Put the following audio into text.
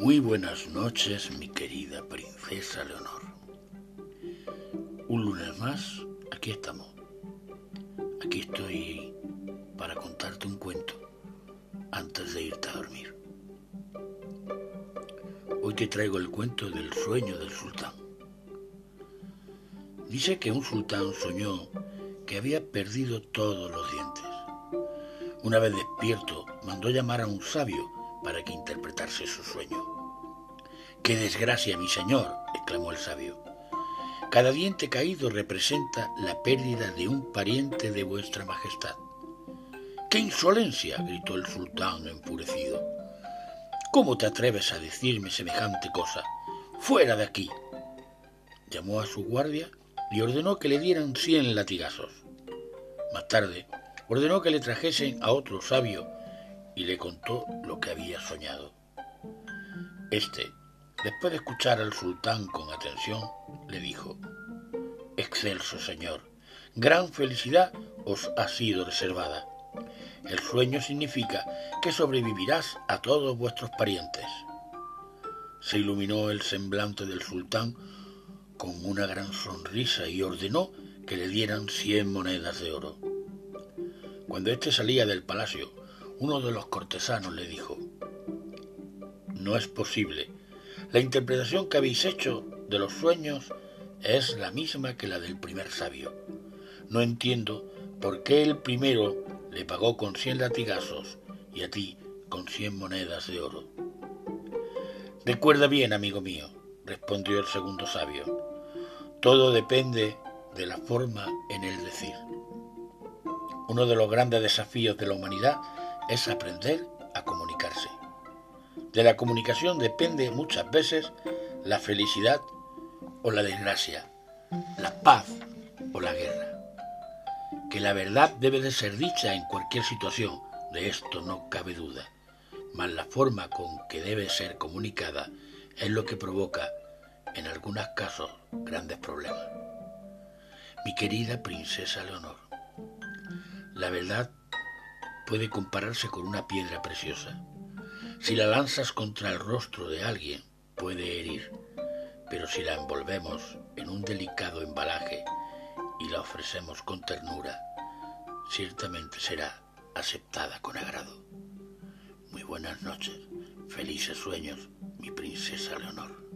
Muy buenas noches, mi querida princesa Leonor. Un lunes más, aquí estamos. Aquí estoy para contarte un cuento antes de irte a dormir. Hoy te traigo el cuento del sueño del sultán. Dice que un sultán soñó que había perdido todos los dientes. Una vez despierto, mandó llamar a un sabio para que interpretase su sueño. ¡Qué desgracia, mi señor! exclamó el sabio. Cada diente caído representa la pérdida de un pariente de vuestra majestad. ¡Qué insolencia! gritó el sultán enfurecido. ¿Cómo te atreves a decirme semejante cosa? ¡Fuera de aquí! Llamó a su guardia y ordenó que le dieran cien latigazos. Más tarde, ordenó que le trajesen a otro sabio y le contó lo que había soñado. Este, después de escuchar al sultán con atención, le dijo, Excelso señor, gran felicidad os ha sido reservada. El sueño significa que sobrevivirás a todos vuestros parientes. Se iluminó el semblante del sultán con una gran sonrisa y ordenó que le dieran cien monedas de oro. Cuando éste salía del palacio, uno de los cortesanos le dijo, No es posible. La interpretación que habéis hecho de los sueños es la misma que la del primer sabio. No entiendo por qué el primero le pagó con cien latigazos y a ti con cien monedas de oro. Recuerda bien, amigo mío, respondió el segundo sabio. Todo depende de la forma en el decir. Uno de los grandes desafíos de la humanidad es aprender a comunicarse. De la comunicación depende muchas veces la felicidad o la desgracia, la paz o la guerra. Que la verdad debe de ser dicha en cualquier situación, de esto no cabe duda, mas la forma con que debe ser comunicada es lo que provoca, en algunos casos, grandes problemas. Mi querida princesa Leonor, la verdad puede compararse con una piedra preciosa. Si la lanzas contra el rostro de alguien, puede herir, pero si la envolvemos en un delicado embalaje y la ofrecemos con ternura, ciertamente será aceptada con agrado. Muy buenas noches, felices sueños, mi princesa Leonor.